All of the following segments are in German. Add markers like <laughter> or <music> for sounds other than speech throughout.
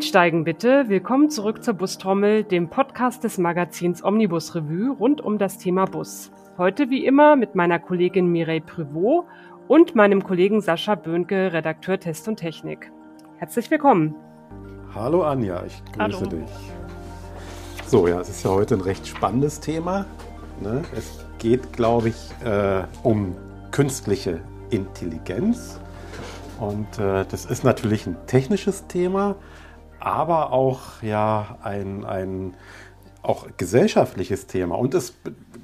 Einsteigen bitte. Willkommen zurück zur Bustrommel, dem Podcast des Magazins Omnibus Revue rund um das Thema Bus. Heute wie immer mit meiner Kollegin Mireille Privot und meinem Kollegen Sascha Böhnke, Redakteur Test und Technik. Herzlich willkommen. Hallo Anja, ich grüße Hallo. dich. So, ja, es ist ja heute ein recht spannendes Thema. Ne? Es geht, glaube ich, äh, um künstliche Intelligenz. Und äh, das ist natürlich ein technisches Thema, aber auch ja ein, ein auch gesellschaftliches Thema. Und das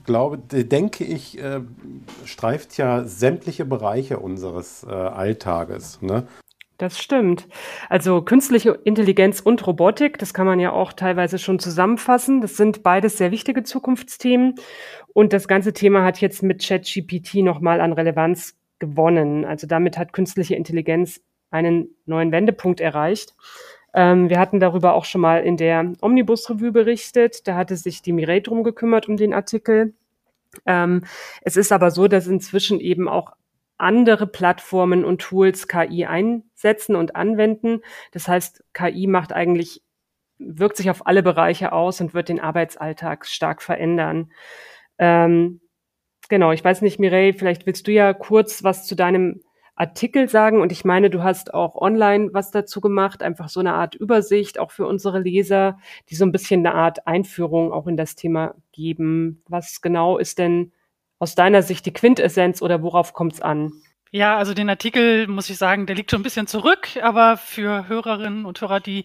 glaube, denke ich, äh, streift ja sämtliche Bereiche unseres äh, Alltages. Ne? Das stimmt. Also künstliche Intelligenz und Robotik, das kann man ja auch teilweise schon zusammenfassen. Das sind beides sehr wichtige Zukunftsthemen. Und das ganze Thema hat jetzt mit ChatGPT nochmal an Relevanz gewonnen. Also damit hat künstliche Intelligenz einen neuen Wendepunkt erreicht. Ähm, wir hatten darüber auch schon mal in der Omnibus-Revue berichtet. Da hatte sich die Mireille drum gekümmert um den Artikel. Ähm, es ist aber so, dass inzwischen eben auch andere Plattformen und Tools KI einsetzen und anwenden. Das heißt, KI macht eigentlich, wirkt sich auf alle Bereiche aus und wird den Arbeitsalltag stark verändern. Ähm, genau, ich weiß nicht, Mireille, vielleicht willst du ja kurz was zu deinem Artikel sagen. Und ich meine, du hast auch online was dazu gemacht, einfach so eine Art Übersicht, auch für unsere Leser, die so ein bisschen eine Art Einführung auch in das Thema geben. Was genau ist denn aus deiner Sicht die Quintessenz oder worauf kommt es an? Ja, also den Artikel, muss ich sagen, der liegt schon ein bisschen zurück, aber für Hörerinnen und Hörer, die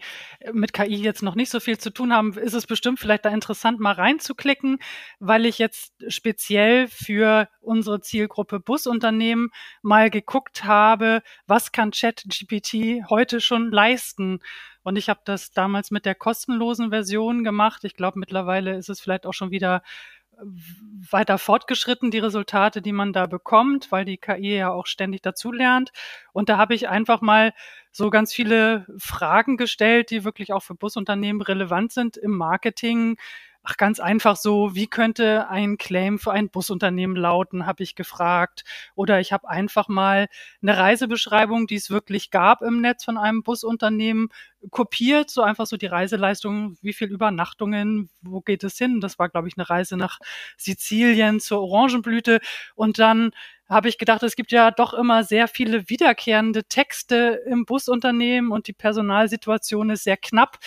mit KI jetzt noch nicht so viel zu tun haben, ist es bestimmt vielleicht da interessant, mal reinzuklicken, weil ich jetzt speziell für unsere Zielgruppe Busunternehmen mal geguckt habe, was kann ChatGPT heute schon leisten. Und ich habe das damals mit der kostenlosen Version gemacht. Ich glaube, mittlerweile ist es vielleicht auch schon wieder weiter fortgeschritten, die Resultate, die man da bekommt, weil die KI ja auch ständig dazulernt. Und da habe ich einfach mal so ganz viele Fragen gestellt, die wirklich auch für Busunternehmen relevant sind im Marketing. Ach, ganz einfach so, wie könnte ein Claim für ein Busunternehmen lauten, habe ich gefragt. Oder ich habe einfach mal eine Reisebeschreibung, die es wirklich gab im Netz von einem Busunternehmen, kopiert, so einfach so die Reiseleistung, wie viel Übernachtungen, wo geht es hin? Das war, glaube ich, eine Reise nach Sizilien zur Orangenblüte. Und dann habe ich gedacht, es gibt ja doch immer sehr viele wiederkehrende Texte im Busunternehmen und die Personalsituation ist sehr knapp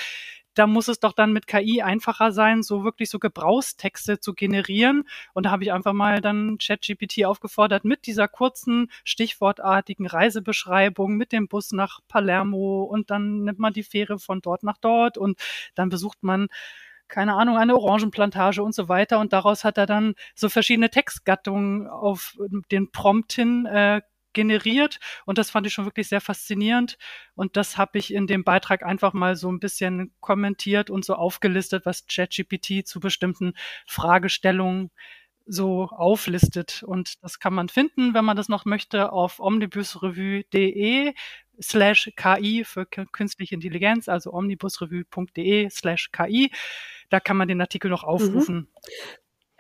da muss es doch dann mit KI einfacher sein, so wirklich so Gebrauchstexte zu generieren. Und da habe ich einfach mal dann ChatGPT aufgefordert, mit dieser kurzen, stichwortartigen Reisebeschreibung mit dem Bus nach Palermo und dann nimmt man die Fähre von dort nach dort und dann besucht man keine Ahnung, eine Orangenplantage und so weiter. Und daraus hat er dann so verschiedene Textgattungen auf den Prompt hin äh, generiert und das fand ich schon wirklich sehr faszinierend und das habe ich in dem Beitrag einfach mal so ein bisschen kommentiert und so aufgelistet, was ChatGPT zu bestimmten Fragestellungen so auflistet. Und das kann man finden, wenn man das noch möchte, auf omnibusrevue.de slash KI für künstliche Intelligenz, also omnibusrevue.de slash KI. Da kann man den Artikel noch aufrufen. Mhm.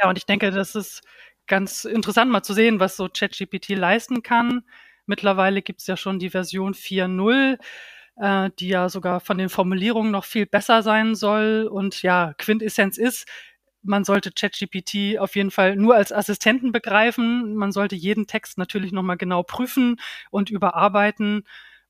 Ja, und ich denke, das ist ganz interessant mal zu sehen, was so ChatGPT leisten kann. Mittlerweile gibt's ja schon die Version 4.0, äh, die ja sogar von den Formulierungen noch viel besser sein soll. Und ja, Quintessenz ist, man sollte ChatGPT auf jeden Fall nur als Assistenten begreifen. Man sollte jeden Text natürlich nochmal genau prüfen und überarbeiten.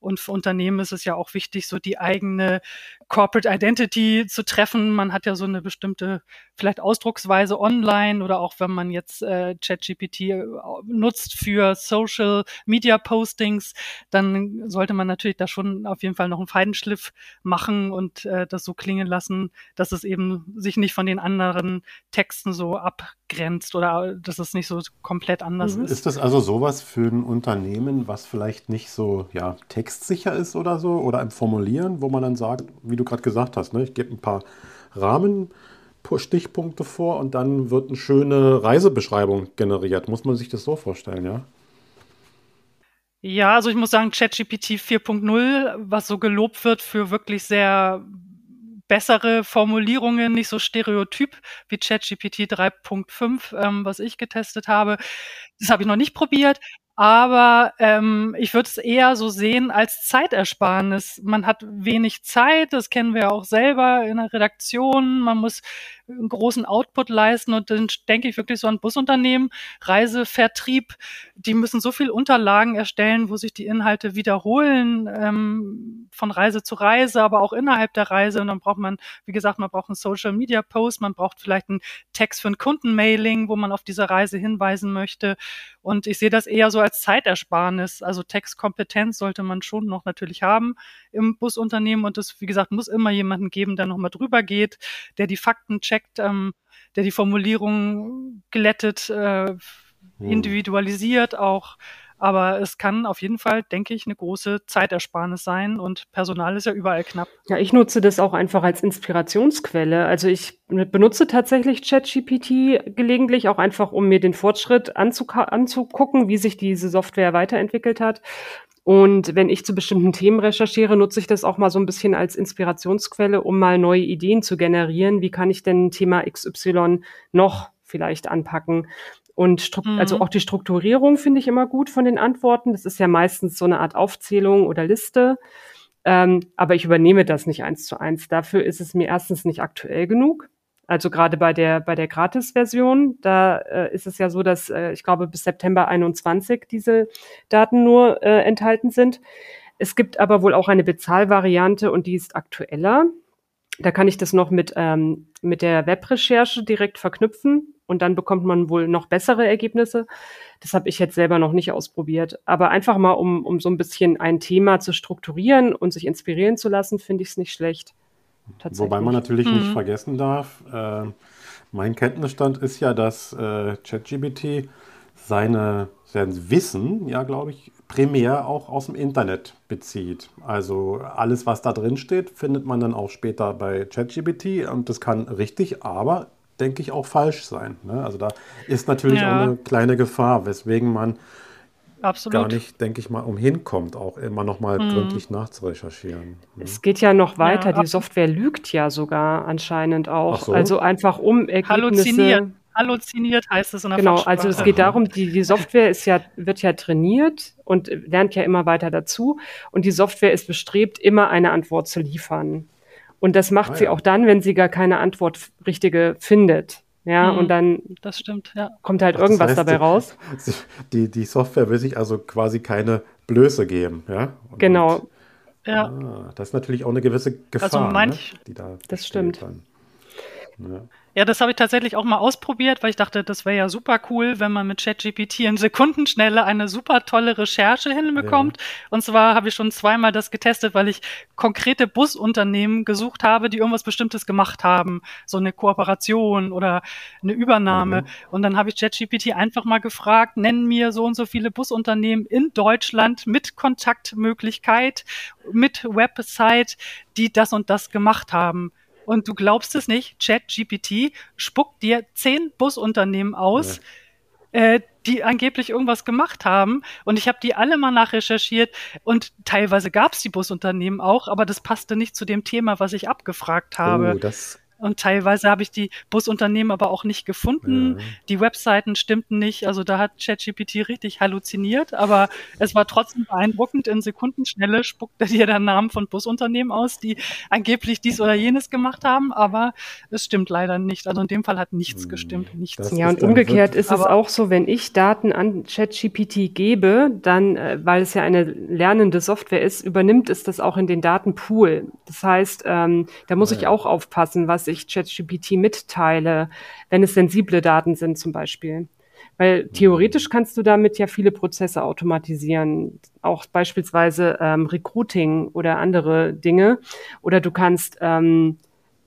Und für Unternehmen ist es ja auch wichtig, so die eigene Corporate Identity zu treffen. Man hat ja so eine bestimmte vielleicht Ausdrucksweise online oder auch wenn man jetzt äh, ChatGPT äh, nutzt für Social Media Postings, dann sollte man natürlich da schon auf jeden Fall noch einen Feidenschliff machen und äh, das so klingen lassen, dass es eben sich nicht von den anderen Texten so abgrenzt oder dass es nicht so komplett anders mhm. ist. Ist das also sowas für ein Unternehmen, was vielleicht nicht so ja, textsicher ist oder so oder im Formulieren, wo man dann sagt, wie du gerade gesagt hast, ne, ich gebe ein paar Rahmen Stichpunkte vor und dann wird eine schöne Reisebeschreibung generiert. Muss man sich das so vorstellen, ja? Ja, also ich muss sagen, ChatGPT 4.0, was so gelobt wird für wirklich sehr bessere Formulierungen, nicht so stereotyp wie ChatGPT 3.5, ähm, was ich getestet habe. Das habe ich noch nicht probiert, aber ähm, ich würde es eher so sehen als Zeitersparnis. Man hat wenig Zeit, das kennen wir ja auch selber in der Redaktion. Man muss einen großen Output leisten und dann denke ich wirklich so an Busunternehmen, Reisevertrieb, die müssen so viel Unterlagen erstellen, wo sich die Inhalte wiederholen, ähm, von Reise zu Reise, aber auch innerhalb der Reise. Und dann braucht man, wie gesagt, man braucht einen Social Media Post, man braucht vielleicht einen Text für ein Kundenmailing, wo man auf diese Reise hinweisen möchte. Und ich sehe das eher so als Zeitersparnis. Also Textkompetenz sollte man schon noch natürlich haben im Busunternehmen. Und es, wie gesagt, muss immer jemanden geben, der nochmal drüber geht, der die Fakten checkt, ähm, der die Formulierung glättet, äh, hm. individualisiert auch. Aber es kann auf jeden Fall, denke ich, eine große Zeitersparnis sein und Personal ist ja überall knapp. Ja, ich nutze das auch einfach als Inspirationsquelle. Also ich benutze tatsächlich ChatGPT gelegentlich auch einfach, um mir den Fortschritt anzugucken, wie sich diese Software weiterentwickelt hat. Und wenn ich zu bestimmten Themen recherchiere, nutze ich das auch mal so ein bisschen als Inspirationsquelle, um mal neue Ideen zu generieren. Wie kann ich denn Thema XY noch vielleicht anpacken? Und mhm. also auch die Strukturierung finde ich immer gut von den Antworten. Das ist ja meistens so eine Art Aufzählung oder Liste. Ähm, aber ich übernehme das nicht eins zu eins. Dafür ist es mir erstens nicht aktuell genug. Also gerade bei der bei der Gratis-Version, da äh, ist es ja so, dass äh, ich glaube bis September 21 diese Daten nur äh, enthalten sind. Es gibt aber wohl auch eine Bezahlvariante und die ist aktueller. Da kann ich das noch mit ähm, mit der Webrecherche direkt verknüpfen und dann bekommt man wohl noch bessere Ergebnisse. Das habe ich jetzt selber noch nicht ausprobiert. Aber einfach mal, um, um so ein bisschen ein Thema zu strukturieren und sich inspirieren zu lassen, finde ich es nicht schlecht. Wobei man natürlich mhm. nicht vergessen darf, äh, mein Kenntnisstand ist ja, dass äh, ChatGPT seine, sein Wissen, ja, glaube ich, primär auch aus dem Internet bezieht. Also alles, was da drin steht, findet man dann auch später bei ChatGPT und das kann richtig, aber denke ich, auch falsch sein. Ne? Also da ist natürlich ja. auch eine kleine Gefahr, weswegen man Absolut. gar nicht, denke ich mal, umhin kommt, auch immer noch mal mhm. gründlich nachzurecherchieren. Ne? Es geht ja noch weiter. Ja, die Software lügt ja sogar anscheinend auch. So. Also einfach um Ergebnisse. Halluziniert. Halluziniert heißt es in der Genau, also es geht darum, die, die Software ist ja, wird ja trainiert und lernt ja immer weiter dazu. Und die Software ist bestrebt, immer eine Antwort zu liefern. Und das macht ah, sie ja. auch dann, wenn sie gar keine Antwort richtige findet. Ja, mhm, und dann das stimmt, ja. kommt halt Ach, irgendwas heißt, dabei raus. <laughs> Die, die Software will sich also quasi keine Blöße geben, ja? Und genau. Ja. Ah, das ist natürlich auch eine gewisse Gefahr, also manch, ne, die da Das stimmt. Dann. Ja. Ja, das habe ich tatsächlich auch mal ausprobiert, weil ich dachte, das wäre ja super cool, wenn man mit ChatGPT in Sekundenschnelle eine super tolle Recherche hinbekommt. Ja. Und zwar habe ich schon zweimal das getestet, weil ich konkrete Busunternehmen gesucht habe, die irgendwas Bestimmtes gemacht haben. So eine Kooperation oder eine Übernahme. Mhm. Und dann habe ich ChatGPT einfach mal gefragt, nennen mir so und so viele Busunternehmen in Deutschland mit Kontaktmöglichkeit, mit Website, die das und das gemacht haben. Und du glaubst es nicht, ChatGPT spuckt dir zehn Busunternehmen aus, ja. äh, die angeblich irgendwas gemacht haben. Und ich habe die alle mal nachrecherchiert und teilweise gab es die Busunternehmen auch, aber das passte nicht zu dem Thema, was ich abgefragt habe. Oh, das und teilweise habe ich die Busunternehmen aber auch nicht gefunden. Ja. Die Webseiten stimmten nicht. Also da hat ChatGPT richtig halluziniert. Aber es war trotzdem beeindruckend. In Sekundenschnelle spuckt er <laughs> dir dann Namen von Busunternehmen aus, die angeblich dies oder jenes gemacht haben. Aber es stimmt leider nicht. Also in dem Fall hat nichts hm, gestimmt. Nichts. Ja, und umgekehrt ist es auch so, wenn ich Daten an ChatGPT gebe, dann, äh, weil es ja eine lernende Software ist, übernimmt es das auch in den Datenpool. Das heißt, ähm, da muss ja. ich auch aufpassen, was ich ich ChatGPT mitteile, wenn es sensible Daten sind zum Beispiel. Weil theoretisch kannst du damit ja viele Prozesse automatisieren, auch beispielsweise ähm, Recruiting oder andere Dinge. Oder du kannst ähm,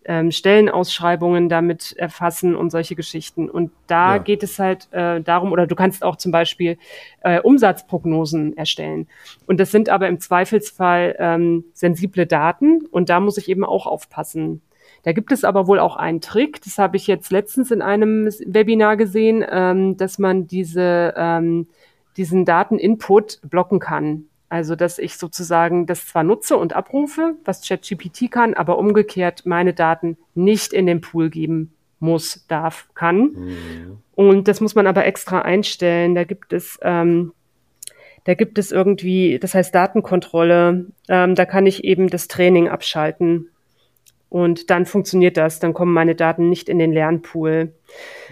ähm, Stellenausschreibungen damit erfassen und solche Geschichten. Und da ja. geht es halt äh, darum, oder du kannst auch zum Beispiel äh, Umsatzprognosen erstellen. Und das sind aber im Zweifelsfall ähm, sensible Daten und da muss ich eben auch aufpassen. Da gibt es aber wohl auch einen Trick, das habe ich jetzt letztens in einem Webinar gesehen, ähm, dass man diese, ähm, diesen Dateninput blocken kann. Also, dass ich sozusagen das zwar nutze und abrufe, was ChatGPT kann, aber umgekehrt meine Daten nicht in den Pool geben muss, darf, kann. Mhm. Und das muss man aber extra einstellen. Da gibt es ähm, Da gibt es irgendwie, das heißt Datenkontrolle. Ähm, da kann ich eben das Training abschalten. Und dann funktioniert das, dann kommen meine Daten nicht in den Lernpool.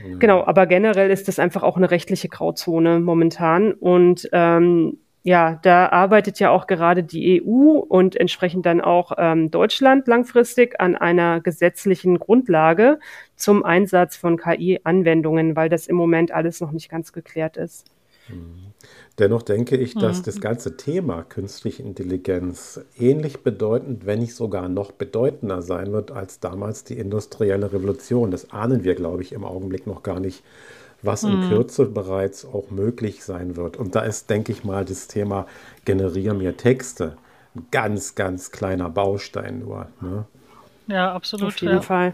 Ja. Genau, aber generell ist das einfach auch eine rechtliche Grauzone momentan. Und ähm, ja, da arbeitet ja auch gerade die EU und entsprechend dann auch ähm, Deutschland langfristig an einer gesetzlichen Grundlage zum Einsatz von KI-Anwendungen, weil das im Moment alles noch nicht ganz geklärt ist. Dennoch denke ich, dass mhm. das ganze Thema künstliche Intelligenz ähnlich bedeutend, wenn nicht sogar noch bedeutender sein wird als damals die industrielle Revolution. Das ahnen wir, glaube ich, im Augenblick noch gar nicht, was in mhm. Kürze bereits auch möglich sein wird. Und da ist, denke ich mal, das Thema generiere mir Texte ein ganz, ganz kleiner Baustein nur. Ne? Ja, absolut. Auf jeden ja. Fall.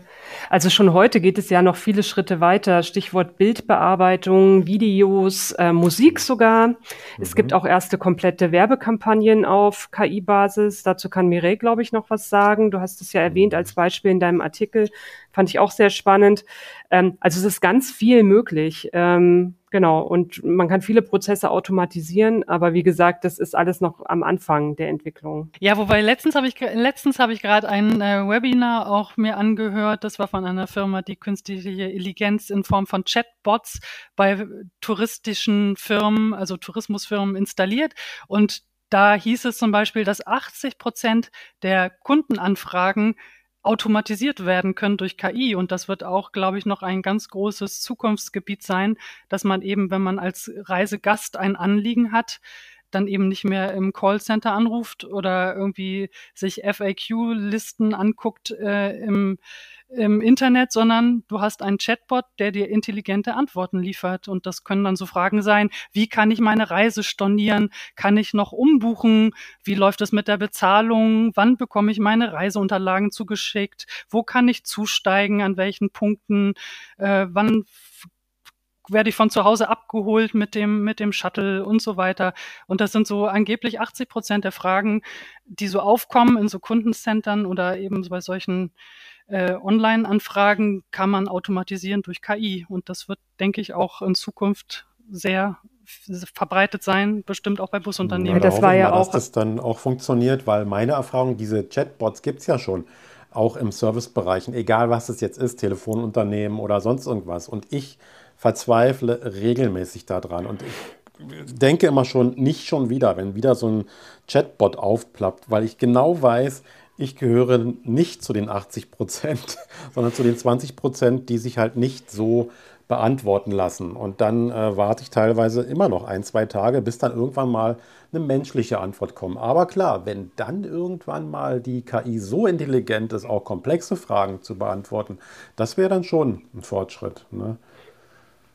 Also schon heute geht es ja noch viele Schritte weiter. Stichwort Bildbearbeitung, Videos, äh, Musik sogar. Mhm. Es gibt auch erste komplette Werbekampagnen auf KI-Basis. Dazu kann Mireille, glaube ich, noch was sagen. Du hast es ja erwähnt als Beispiel in deinem Artikel. Fand ich auch sehr spannend. Ähm, also es ist ganz viel möglich. Ähm, genau. Und man kann viele Prozesse automatisieren, aber wie gesagt, das ist alles noch am Anfang der Entwicklung. Ja, wobei letztens habe ich letztens habe ich gerade ein äh, Webinar auch mir angehört. Das war von einer Firma, die künstliche Intelligenz in Form von Chatbots bei touristischen Firmen, also Tourismusfirmen installiert und da hieß es zum Beispiel, dass 80 Prozent der Kundenanfragen automatisiert werden können durch KI. Und das wird auch, glaube ich, noch ein ganz großes Zukunftsgebiet sein, dass man eben, wenn man als Reisegast ein Anliegen hat, dann eben nicht mehr im Callcenter anruft oder irgendwie sich FAQ-Listen anguckt äh, im, im Internet, sondern du hast einen Chatbot, der dir intelligente Antworten liefert. Und das können dann so Fragen sein, wie kann ich meine Reise stornieren? Kann ich noch umbuchen? Wie läuft es mit der Bezahlung? Wann bekomme ich meine Reiseunterlagen zugeschickt? Wo kann ich zusteigen? An welchen Punkten? Äh, wann werde ich von zu Hause abgeholt mit dem, mit dem Shuttle und so weiter. Und das sind so angeblich 80 Prozent der Fragen, die so aufkommen in so Kundencentern oder eben bei solchen äh, Online-Anfragen kann man automatisieren durch KI. Und das wird, denke ich, auch in Zukunft sehr verbreitet sein, bestimmt auch bei Busunternehmen. Ja, das war ja mal, auch, dass das dann auch funktioniert, weil meine Erfahrung, diese Chatbots gibt es ja schon, auch im Servicebereichen, egal was es jetzt ist, Telefonunternehmen oder sonst irgendwas. Und ich verzweifle regelmäßig daran. Und ich denke immer schon, nicht schon wieder, wenn wieder so ein Chatbot aufplappt, weil ich genau weiß, ich gehöre nicht zu den 80 Prozent, <laughs> sondern zu den 20 Prozent, die sich halt nicht so beantworten lassen. Und dann äh, warte ich teilweise immer noch ein, zwei Tage, bis dann irgendwann mal eine menschliche Antwort kommt. Aber klar, wenn dann irgendwann mal die KI so intelligent ist, auch komplexe Fragen zu beantworten, das wäre dann schon ein Fortschritt. Ne?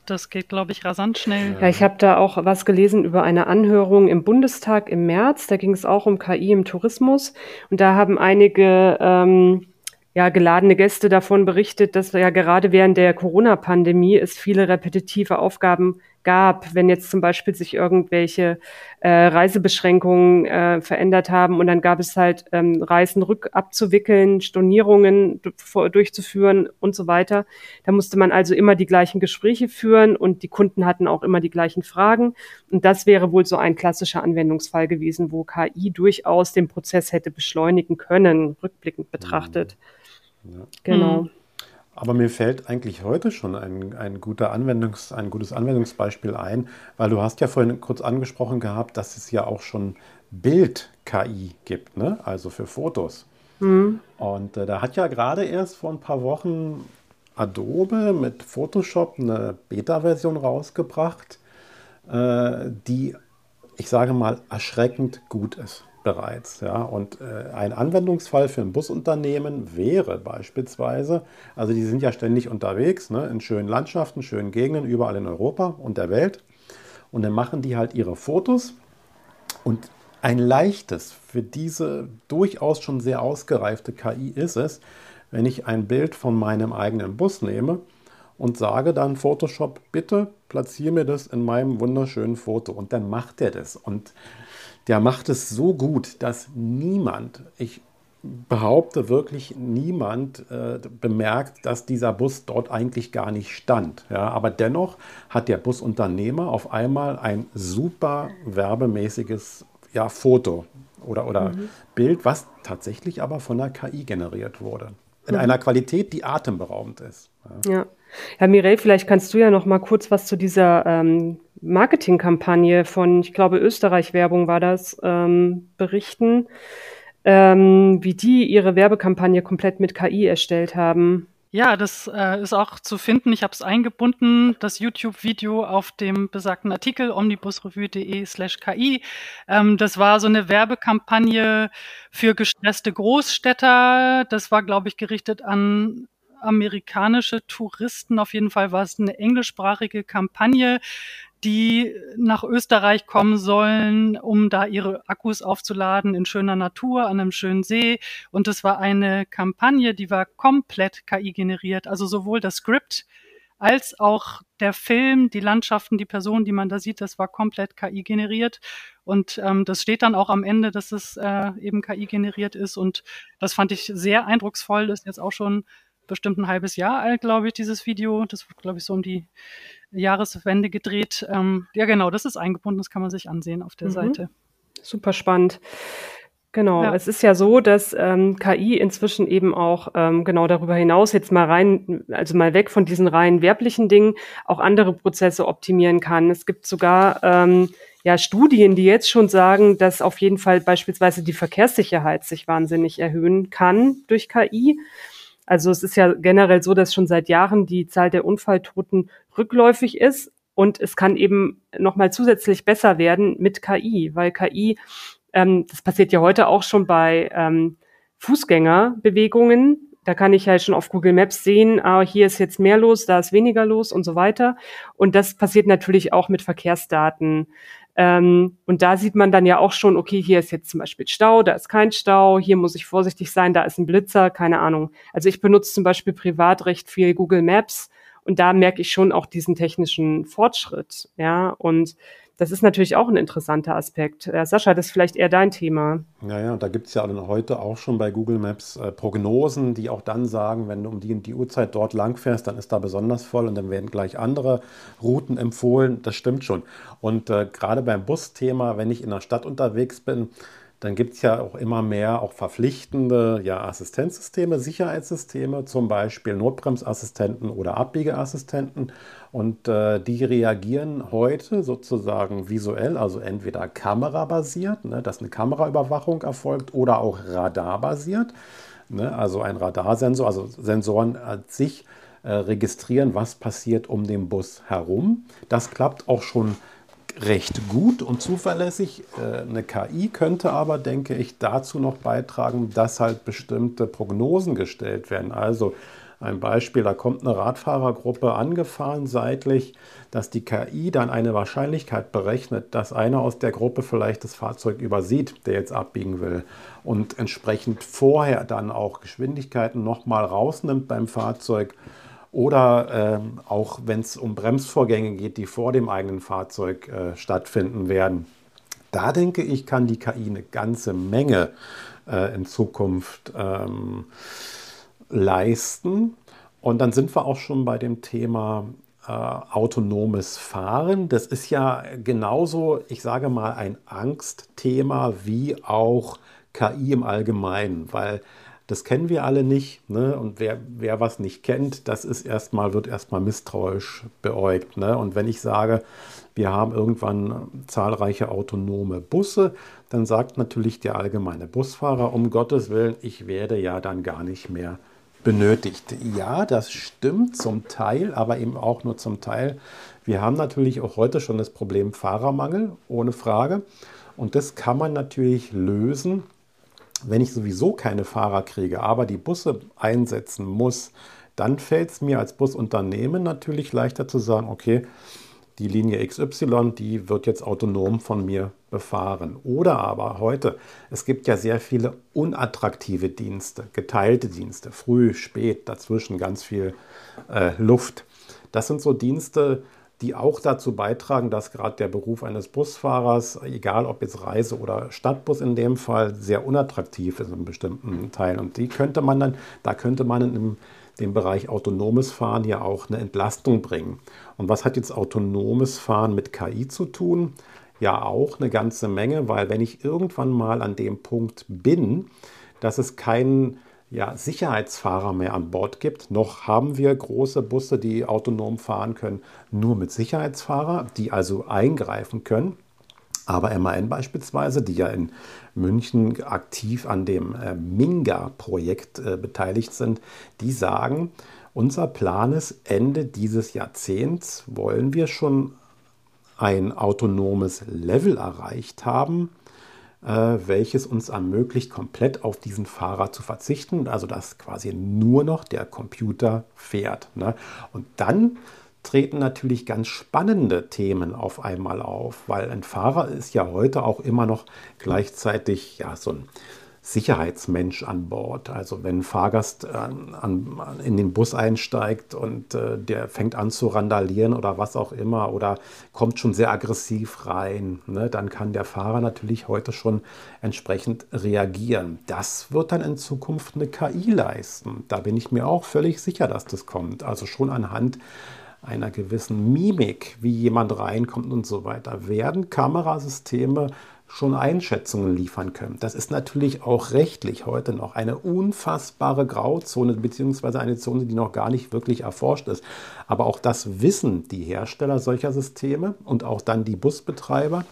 Das geht, glaube ich, rasant schnell. Ja, ich habe da auch was gelesen über eine Anhörung im Bundestag im März. Da ging es auch um KI im Tourismus. Und da haben einige ähm, ja, geladene Gäste davon berichtet, dass ja gerade während der Corona-Pandemie es viele repetitive Aufgaben gab, wenn jetzt zum Beispiel sich irgendwelche äh, Reisebeschränkungen äh, verändert haben und dann gab es halt ähm, Reisen rückabzuwickeln, Stornierungen durchzuführen und so weiter. Da musste man also immer die gleichen Gespräche führen und die Kunden hatten auch immer die gleichen Fragen. Und das wäre wohl so ein klassischer Anwendungsfall gewesen, wo KI durchaus den Prozess hätte beschleunigen können, rückblickend betrachtet. Mhm. Ja. Genau. Mhm. Aber mir fällt eigentlich heute schon ein, ein, guter Anwendungs-, ein gutes Anwendungsbeispiel ein, weil du hast ja vorhin kurz angesprochen gehabt, dass es ja auch schon Bild-KI gibt, ne? also für Fotos. Mhm. Und äh, da hat ja gerade erst vor ein paar Wochen Adobe mit Photoshop eine Beta-Version rausgebracht, äh, die, ich sage mal, erschreckend gut ist bereits. Ja? Und äh, ein Anwendungsfall für ein Busunternehmen wäre beispielsweise, also die sind ja ständig unterwegs ne, in schönen Landschaften, schönen Gegenden, überall in Europa und der Welt. Und dann machen die halt ihre Fotos und ein leichtes für diese durchaus schon sehr ausgereifte KI ist es, wenn ich ein Bild von meinem eigenen Bus nehme und sage dann Photoshop, bitte platziere mir das in meinem wunderschönen Foto. Und dann macht er das. Und der macht es so gut, dass niemand, ich behaupte wirklich, niemand äh, bemerkt, dass dieser Bus dort eigentlich gar nicht stand. Ja, aber dennoch hat der Busunternehmer auf einmal ein super werbemäßiges ja, Foto oder, oder mhm. Bild, was tatsächlich aber von der KI generiert wurde. In mhm. einer Qualität, die atemberaubend ist. Ja. ja. Herr Mireille, vielleicht kannst du ja noch mal kurz was zu dieser ähm, Marketingkampagne von, ich glaube, Österreich-Werbung war das, ähm, berichten ähm, wie die ihre Werbekampagne komplett mit KI erstellt haben. Ja, das äh, ist auch zu finden. Ich habe es eingebunden, das YouTube-Video auf dem besagten Artikel omnibusrevue.de slash KI. Ähm, das war so eine Werbekampagne für gestresste Großstädter. Das war, glaube ich, gerichtet an amerikanische Touristen. Auf jeden Fall war es eine englischsprachige Kampagne, die nach Österreich kommen sollen, um da ihre Akkus aufzuladen in schöner Natur an einem schönen See. Und das war eine Kampagne, die war komplett KI generiert. Also sowohl das Skript als auch der Film, die Landschaften, die Personen, die man da sieht, das war komplett KI generiert. Und ähm, das steht dann auch am Ende, dass es äh, eben KI generiert ist. Und das fand ich sehr eindrucksvoll. Das ist jetzt auch schon bestimmt ein halbes Jahr alt, glaube ich, dieses Video. Das wird, glaube ich, so um die Jahreswende gedreht. Ähm, ja, genau, das ist eingebunden, das kann man sich ansehen auf der mhm. Seite. Super spannend. Genau, ja. es ist ja so, dass ähm, KI inzwischen eben auch ähm, genau darüber hinaus jetzt mal rein, also mal weg von diesen rein werblichen Dingen, auch andere Prozesse optimieren kann. Es gibt sogar ähm, ja Studien, die jetzt schon sagen, dass auf jeden Fall beispielsweise die Verkehrssicherheit sich wahnsinnig erhöhen kann durch KI. Also es ist ja generell so, dass schon seit Jahren die Zahl der Unfalltoten rückläufig ist und es kann eben nochmal zusätzlich besser werden mit KI, weil KI, ähm, das passiert ja heute auch schon bei ähm, Fußgängerbewegungen. Da kann ich ja schon auf Google Maps sehen, ah, hier ist jetzt mehr los, da ist weniger los und so weiter. Und das passiert natürlich auch mit Verkehrsdaten. Ähm, und da sieht man dann ja auch schon, okay, hier ist jetzt zum Beispiel Stau, da ist kein Stau, hier muss ich vorsichtig sein, da ist ein Blitzer, keine Ahnung. Also ich benutze zum Beispiel privat recht viel Google Maps und da merke ich schon auch diesen technischen Fortschritt, ja. Und das ist natürlich auch ein interessanter Aspekt. Äh, Sascha, das ist vielleicht eher dein Thema. Ja, ja, da gibt es ja heute auch schon bei Google Maps äh, Prognosen, die auch dann sagen, wenn du um die die Uhrzeit dort lang fährst, dann ist da besonders voll und dann werden gleich andere Routen empfohlen. Das stimmt schon. Und äh, gerade beim Busthema, wenn ich in der Stadt unterwegs bin, dann gibt es ja auch immer mehr auch verpflichtende ja, Assistenzsysteme, Sicherheitssysteme, zum Beispiel Notbremsassistenten oder Abbiegeassistenten. Und äh, die reagieren heute sozusagen visuell, also entweder kamerabasiert, ne, dass eine Kameraüberwachung erfolgt, oder auch radarbasiert. Ne, also ein Radarsensor, also Sensoren an sich äh, registrieren, was passiert um den Bus herum. Das klappt auch schon recht gut und zuverlässig. Äh, eine KI könnte aber, denke ich, dazu noch beitragen, dass halt bestimmte Prognosen gestellt werden. Also ein Beispiel, da kommt eine Radfahrergruppe angefahren seitlich, dass die KI dann eine Wahrscheinlichkeit berechnet, dass einer aus der Gruppe vielleicht das Fahrzeug übersieht, der jetzt abbiegen will und entsprechend vorher dann auch Geschwindigkeiten nochmal rausnimmt beim Fahrzeug oder äh, auch wenn es um Bremsvorgänge geht, die vor dem eigenen Fahrzeug äh, stattfinden werden. Da denke ich, kann die KI eine ganze Menge äh, in Zukunft ähm, leisten. Und dann sind wir auch schon bei dem Thema äh, autonomes Fahren. Das ist ja genauso, ich sage mal, ein Angstthema wie auch KI im Allgemeinen, weil das kennen wir alle nicht. Ne? Und wer, wer was nicht kennt, das ist erstmal, wird erstmal misstrauisch beäugt. Ne? Und wenn ich sage, wir haben irgendwann zahlreiche autonome Busse, dann sagt natürlich der allgemeine Busfahrer, um Gottes Willen, ich werde ja dann gar nicht mehr benötigt. Ja, das stimmt zum Teil, aber eben auch nur zum Teil. Wir haben natürlich auch heute schon das Problem Fahrermangel, ohne Frage. Und das kann man natürlich lösen, wenn ich sowieso keine Fahrer kriege, aber die Busse einsetzen muss, dann fällt es mir als Busunternehmen natürlich leichter zu sagen, okay, die Linie XY, die wird jetzt autonom von mir befahren. Oder aber heute, es gibt ja sehr viele unattraktive Dienste, geteilte Dienste, früh, spät, dazwischen ganz viel äh, Luft. Das sind so Dienste, die auch dazu beitragen, dass gerade der Beruf eines Busfahrers, egal ob jetzt Reise- oder Stadtbus in dem Fall, sehr unattraktiv ist in bestimmten Teilen. Und die könnte man dann, da könnte man in dem Bereich autonomes Fahren ja auch eine Entlastung bringen. Und was hat jetzt autonomes Fahren mit KI zu tun? Ja, auch eine ganze Menge, weil wenn ich irgendwann mal an dem Punkt bin, dass es keinen ja, Sicherheitsfahrer mehr an Bord gibt. Noch haben wir große Busse, die autonom fahren können, nur mit Sicherheitsfahrer, die also eingreifen können. Aber MAN beispielsweise, die ja in München aktiv an dem äh, Minga-Projekt äh, beteiligt sind, die sagen, unser Plan ist, Ende dieses Jahrzehnts wollen wir schon ein autonomes Level erreicht haben, welches uns ermöglicht, komplett auf diesen Fahrer zu verzichten, also dass quasi nur noch der Computer fährt. Ne? Und dann treten natürlich ganz spannende Themen auf einmal auf, weil ein Fahrer ist ja heute auch immer noch gleichzeitig ja so ein Sicherheitsmensch an Bord. Also wenn ein Fahrgast äh, an, in den Bus einsteigt und äh, der fängt an zu randalieren oder was auch immer oder kommt schon sehr aggressiv rein, ne, dann kann der Fahrer natürlich heute schon entsprechend reagieren. Das wird dann in Zukunft eine KI leisten. Da bin ich mir auch völlig sicher, dass das kommt. Also schon anhand einer gewissen Mimik, wie jemand reinkommt und so weiter, werden Kamerasysteme schon Einschätzungen liefern können. Das ist natürlich auch rechtlich heute noch eine unfassbare Grauzone, beziehungsweise eine Zone, die noch gar nicht wirklich erforscht ist. Aber auch das wissen die Hersteller solcher Systeme und auch dann die Busbetreiber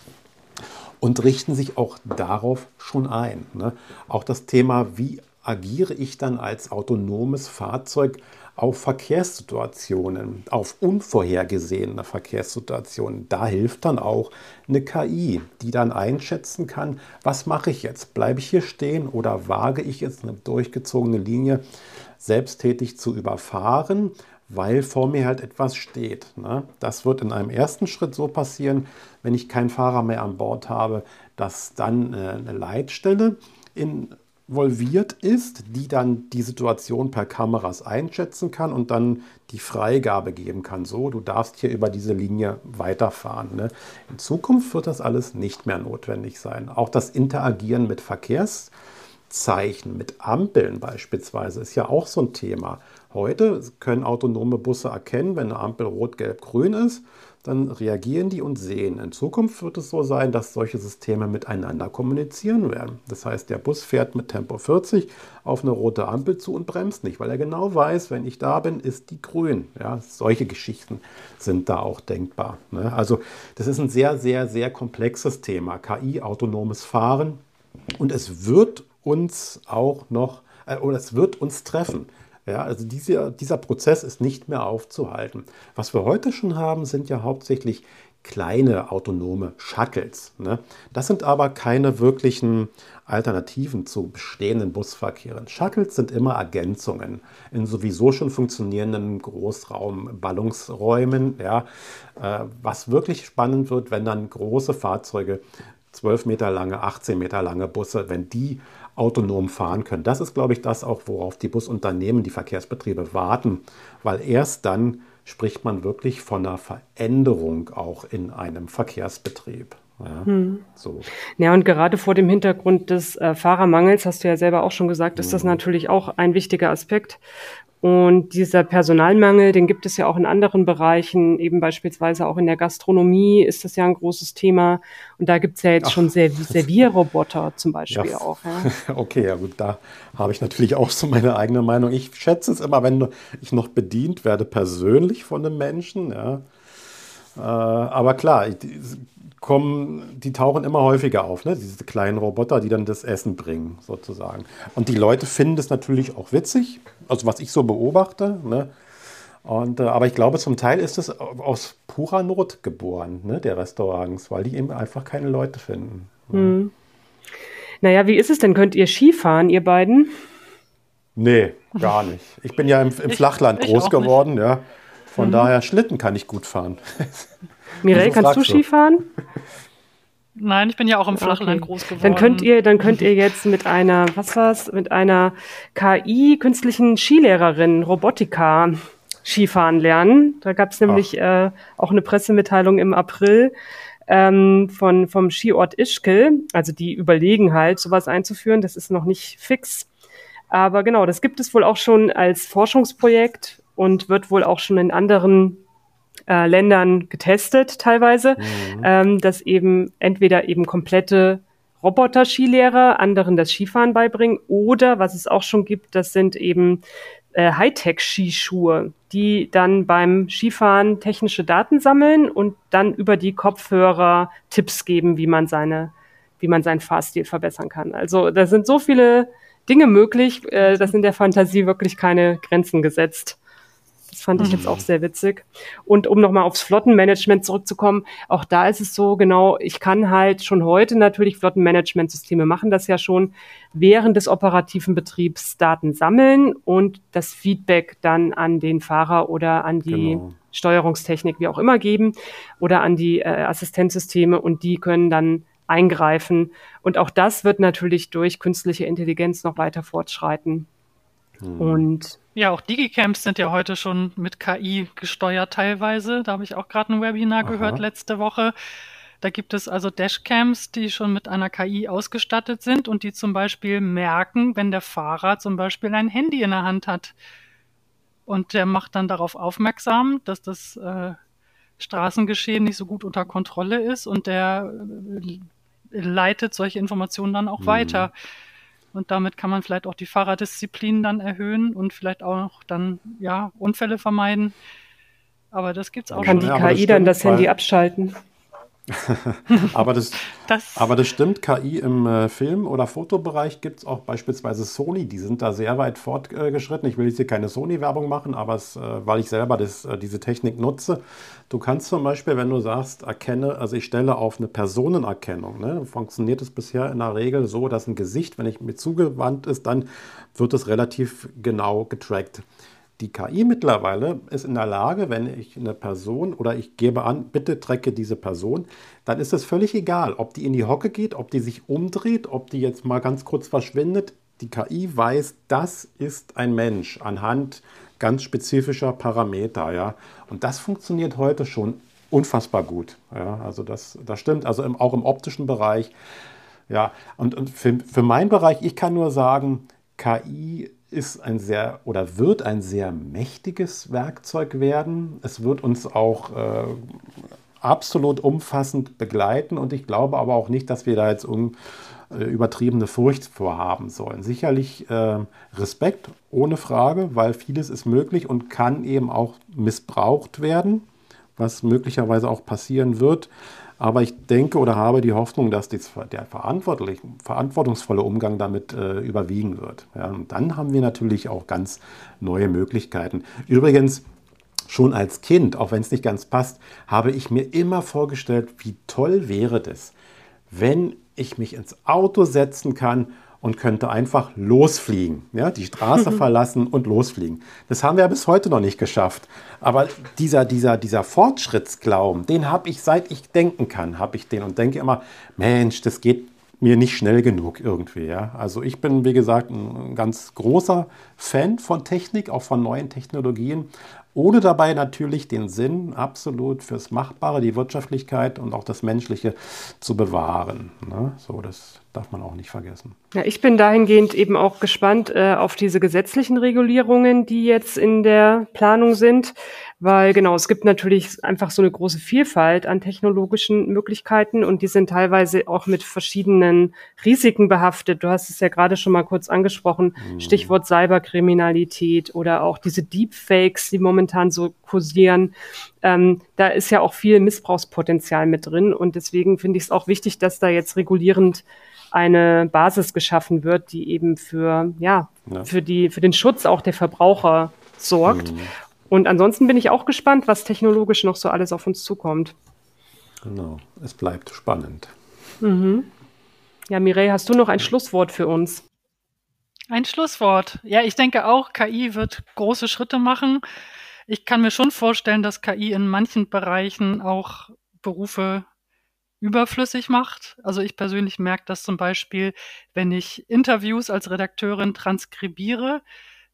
und richten sich auch darauf schon ein. Ne? Auch das Thema, wie agiere ich dann als autonomes Fahrzeug auf Verkehrssituationen, auf unvorhergesehene Verkehrssituationen. Da hilft dann auch eine KI, die dann einschätzen kann, was mache ich jetzt? Bleibe ich hier stehen oder wage ich jetzt eine durchgezogene Linie selbsttätig zu überfahren? weil vor mir halt etwas steht. Ne? Das wird in einem ersten Schritt so passieren, wenn ich keinen Fahrer mehr an Bord habe, dass dann äh, eine Leitstelle in involviert ist, die dann die Situation per Kameras einschätzen kann und dann die Freigabe geben kann. So, du darfst hier über diese Linie weiterfahren. Ne? In Zukunft wird das alles nicht mehr notwendig sein. Auch das Interagieren mit Verkehrszeichen, mit Ampeln beispielsweise, ist ja auch so ein Thema. Heute können autonome Busse erkennen, wenn eine Ampel rot, gelb, grün ist dann reagieren die und sehen. In Zukunft wird es so sein, dass solche Systeme miteinander kommunizieren werden. Das heißt, der Bus fährt mit Tempo 40 auf eine rote Ampel zu und bremst nicht, weil er genau weiß, wenn ich da bin, ist die grün. Ja, solche Geschichten sind da auch denkbar. Ne? Also das ist ein sehr, sehr, sehr komplexes Thema. KI, autonomes Fahren. Und es wird uns auch noch, äh, oder es wird uns treffen. Ja, also dieser, dieser Prozess ist nicht mehr aufzuhalten. Was wir heute schon haben, sind ja hauptsächlich kleine autonome Shuttles. Ne? Das sind aber keine wirklichen Alternativen zu bestehenden Busverkehren. Shuttles sind immer Ergänzungen in sowieso schon funktionierenden Großraumballungsräumen. Ja? Äh, was wirklich spannend wird, wenn dann große Fahrzeuge 12 Meter lange, 18 Meter lange Busse, wenn die autonom fahren können. Das ist, glaube ich, das auch, worauf die Busunternehmen, die Verkehrsbetriebe warten, weil erst dann spricht man wirklich von einer Veränderung auch in einem Verkehrsbetrieb. Ja, hm. so. ja, und gerade vor dem Hintergrund des äh, Fahrermangels, hast du ja selber auch schon gesagt, ist das mhm. natürlich auch ein wichtiger Aspekt. Und dieser Personalmangel, den gibt es ja auch in anderen Bereichen, eben beispielsweise auch in der Gastronomie ist das ja ein großes Thema. Und da gibt es ja jetzt Ach, schon <laughs> Servierroboter zum Beispiel ja, auch. Ja. <laughs> Okay, ja gut, da habe ich natürlich auch so meine eigene Meinung. Ich schätze es immer, wenn ich noch bedient werde, persönlich von einem Menschen. Ja. Äh, aber klar, kommen, die tauchen immer häufiger auf, ne? diese kleinen Roboter, die dann das Essen bringen, sozusagen. Und die Leute finden das natürlich auch witzig, also was ich so beobachte. Ne? Und, äh, aber ich glaube, zum Teil ist es aus purer Not geboren, ne, der Restaurants, weil die eben einfach keine Leute finden. Ne? Hm. Naja, wie ist es denn? Könnt ihr Skifahren, ihr beiden? Nee, gar nicht. Ich bin ja im, im Flachland ich, groß geworden, ja. Von mhm. daher, Schlitten kann ich gut fahren. <laughs> Mireille, kannst du Skifahren? Nein, ich bin ja auch im Flachland okay. groß geworden. Dann könnt ihr, dann könnt ihr jetzt mit einer, was war's, mit einer KI, künstlichen Skilehrerin, Robotika, Skifahren lernen. Da gab es nämlich äh, auch eine Pressemitteilung im April ähm, von, vom Skiort Ischkel. Also die überlegen halt, sowas einzuführen. Das ist noch nicht fix. Aber genau, das gibt es wohl auch schon als Forschungsprojekt und wird wohl auch schon in anderen äh, Ländern getestet teilweise, mhm. ähm, dass eben entweder eben komplette Roboter-Skilehrer anderen das Skifahren beibringen oder was es auch schon gibt, das sind eben äh, Hightech-Skischuhe, die dann beim Skifahren technische Daten sammeln und dann über die Kopfhörer Tipps geben, wie man seine, wie man seinen Fahrstil verbessern kann. Also da sind so viele Dinge möglich, äh, dass in der Fantasie wirklich keine Grenzen gesetzt. Das fand ich jetzt auch mhm. sehr witzig. Und um nochmal aufs Flottenmanagement zurückzukommen, auch da ist es so, genau, ich kann halt schon heute natürlich Flottenmanagementsysteme machen, das ja schon während des operativen Betriebs Daten sammeln und das Feedback dann an den Fahrer oder an die genau. Steuerungstechnik, wie auch immer, geben oder an die äh, Assistenzsysteme und die können dann eingreifen. Und auch das wird natürlich durch künstliche Intelligenz noch weiter fortschreiten. Hm. Und ja, auch Digicamps sind ja heute schon mit KI gesteuert teilweise. Da habe ich auch gerade ein Webinar Aha. gehört letzte Woche. Da gibt es also Dashcams, die schon mit einer KI ausgestattet sind und die zum Beispiel merken, wenn der Fahrer zum Beispiel ein Handy in der Hand hat. Und der macht dann darauf aufmerksam, dass das äh, Straßengeschehen nicht so gut unter Kontrolle ist und der äh, leitet solche Informationen dann auch mhm. weiter. Und damit kann man vielleicht auch die Fahrerdisziplin dann erhöhen und vielleicht auch dann, ja, Unfälle vermeiden. Aber das gibt es auch kann schon. Kann die KI dann das Handy abschalten? <laughs> aber, das, das, aber das stimmt, KI im äh, Film- oder Fotobereich gibt es auch beispielsweise Sony, die sind da sehr weit fortgeschritten. Ich will jetzt hier keine Sony-Werbung machen, aber es, äh, weil ich selber das, äh, diese Technik nutze. Du kannst zum Beispiel, wenn du sagst, erkenne, also ich stelle auf eine Personenerkennung, ne, funktioniert es bisher in der Regel so, dass ein Gesicht, wenn ich mir zugewandt ist, dann wird es relativ genau getrackt. Die KI mittlerweile ist in der Lage, wenn ich eine Person oder ich gebe an, bitte trecke diese Person, dann ist es völlig egal, ob die in die Hocke geht, ob die sich umdreht, ob die jetzt mal ganz kurz verschwindet. Die KI weiß, das ist ein Mensch anhand ganz spezifischer Parameter. Ja? Und das funktioniert heute schon unfassbar gut. Ja? Also das, das stimmt, also im, auch im optischen Bereich. Ja, und, und für, für meinen Bereich, ich kann nur sagen, KI ist ein sehr oder wird ein sehr mächtiges Werkzeug werden. Es wird uns auch äh, absolut umfassend begleiten und ich glaube aber auch nicht, dass wir da jetzt um, äh, übertriebene Furcht vorhaben sollen. Sicherlich äh, Respekt, ohne Frage, weil vieles ist möglich und kann eben auch missbraucht werden, was möglicherweise auch passieren wird. Aber ich denke oder habe die Hoffnung, dass die, der verantwortungsvolle Umgang damit äh, überwiegen wird. Ja, und dann haben wir natürlich auch ganz neue Möglichkeiten. Übrigens, schon als Kind, auch wenn es nicht ganz passt, habe ich mir immer vorgestellt, wie toll wäre das, wenn ich mich ins Auto setzen kann und könnte einfach losfliegen. Ja, die Straße <laughs> verlassen und losfliegen. Das haben wir ja bis heute noch nicht geschafft. Aber dieser, dieser, dieser Fortschrittsglauben, den habe ich, seit ich denken kann, habe ich den und denke immer, Mensch, das geht mir nicht schnell genug irgendwie. Ja? Also ich bin, wie gesagt, ein ganz großer Fan von Technik, auch von neuen Technologien, ohne dabei natürlich den Sinn absolut fürs Machbare, die Wirtschaftlichkeit und auch das Menschliche zu bewahren. Ne? So, das darf man auch nicht vergessen. Ja, ich bin dahingehend eben auch gespannt äh, auf diese gesetzlichen Regulierungen, die jetzt in der Planung sind, weil genau, es gibt natürlich einfach so eine große Vielfalt an technologischen Möglichkeiten und die sind teilweise auch mit verschiedenen Risiken behaftet. Du hast es ja gerade schon mal kurz angesprochen, mhm. Stichwort Cyberkriminalität oder auch diese Deepfakes, die momentan so kursieren. Ähm, da ist ja auch viel Missbrauchspotenzial mit drin und deswegen finde ich es auch wichtig, dass da jetzt regulierend eine Basis geschaffen wird, die eben für, ja, ja. für die, für den Schutz auch der Verbraucher sorgt. Mhm. Und ansonsten bin ich auch gespannt, was technologisch noch so alles auf uns zukommt. Genau, es bleibt spannend. Mhm. Ja, Mireille, hast du noch ein Schlusswort für uns? Ein Schlusswort. Ja, ich denke auch, KI wird große Schritte machen. Ich kann mir schon vorstellen, dass KI in manchen Bereichen auch Berufe überflüssig macht. Also ich persönlich merke das zum Beispiel, wenn ich Interviews als Redakteurin transkribiere,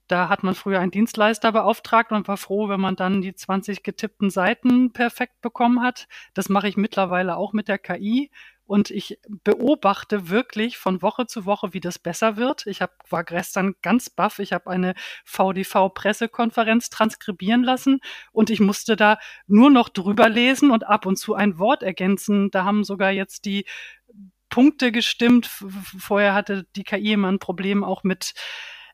Da hat man früher einen Dienstleister beauftragt und war froh, wenn man dann die 20 getippten Seiten perfekt bekommen hat. Das mache ich mittlerweile auch mit der KI. Und ich beobachte wirklich von Woche zu Woche, wie das besser wird. Ich hab, war gestern ganz baff. Ich habe eine VDV-Pressekonferenz transkribieren lassen und ich musste da nur noch drüber lesen und ab und zu ein Wort ergänzen. Da haben sogar jetzt die Punkte gestimmt. Vorher hatte die KI immer ein Problem auch mit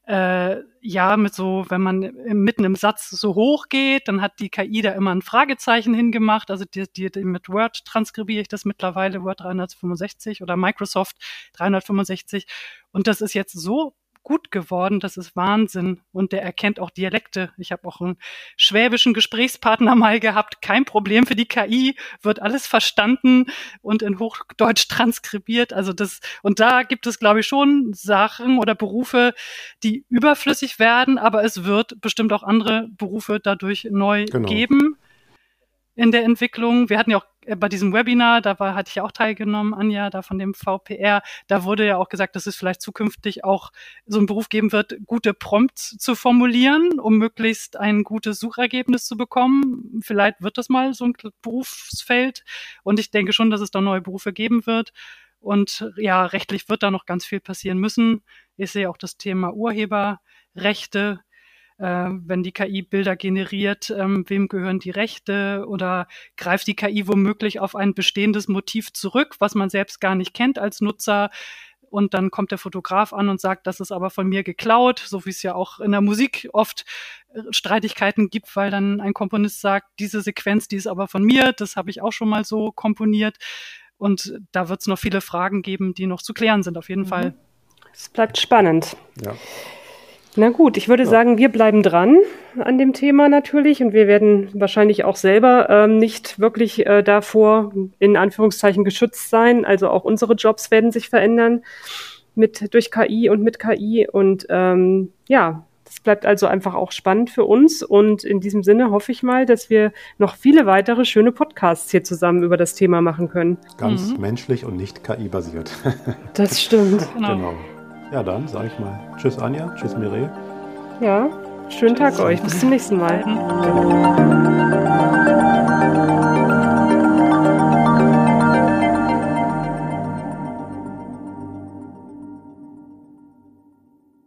äh, ja, mit so, wenn man mitten im Satz so hoch geht, dann hat die KI da immer ein Fragezeichen hingemacht. Also die, die, die mit Word transkribiere ich das mittlerweile, Word 365 oder Microsoft 365. Und das ist jetzt so gut geworden. Das ist Wahnsinn. Und der erkennt auch Dialekte. Ich habe auch einen schwäbischen Gesprächspartner <laughs> mal gehabt. Kein Problem für die KI, wird alles verstanden und in Hochdeutsch transkribiert. Also das, und da gibt es, glaube ich, schon Sachen oder Berufe, die überflüssig werden, aber es wird bestimmt auch andere Berufe dadurch neu genau. geben in der Entwicklung. Wir hatten ja auch bei diesem Webinar, da war, hatte ich ja auch teilgenommen, Anja, da von dem VPR, da wurde ja auch gesagt, dass es vielleicht zukünftig auch so einen Beruf geben wird, gute Prompts zu formulieren, um möglichst ein gutes Suchergebnis zu bekommen. Vielleicht wird das mal so ein Berufsfeld. Und ich denke schon, dass es da neue Berufe geben wird. Und ja, rechtlich wird da noch ganz viel passieren müssen. Ich sehe auch das Thema Urheberrechte äh, wenn die KI Bilder generiert, ähm, wem gehören die Rechte oder greift die KI womöglich auf ein bestehendes Motiv zurück, was man selbst gar nicht kennt als Nutzer. Und dann kommt der Fotograf an und sagt, das ist aber von mir geklaut, so wie es ja auch in der Musik oft äh, Streitigkeiten gibt, weil dann ein Komponist sagt, diese Sequenz, die ist aber von mir, das habe ich auch schon mal so komponiert. Und da wird es noch viele Fragen geben, die noch zu klären sind, auf jeden mhm. Fall. Es bleibt spannend. Ja. Na gut, ich würde ja. sagen, wir bleiben dran an dem Thema natürlich und wir werden wahrscheinlich auch selber ähm, nicht wirklich äh, davor in Anführungszeichen geschützt sein. Also auch unsere Jobs werden sich verändern mit durch KI und mit KI und ähm, ja, das bleibt also einfach auch spannend für uns und in diesem Sinne hoffe ich mal, dass wir noch viele weitere schöne Podcasts hier zusammen über das Thema machen können. Ganz mhm. menschlich und nicht KI-basiert. Das stimmt. genau. genau. Ja, dann sage ich mal Tschüss Anja, Tschüss Mireille. Ja, schönen tschüss. Tag euch. Bis zum nächsten Mal.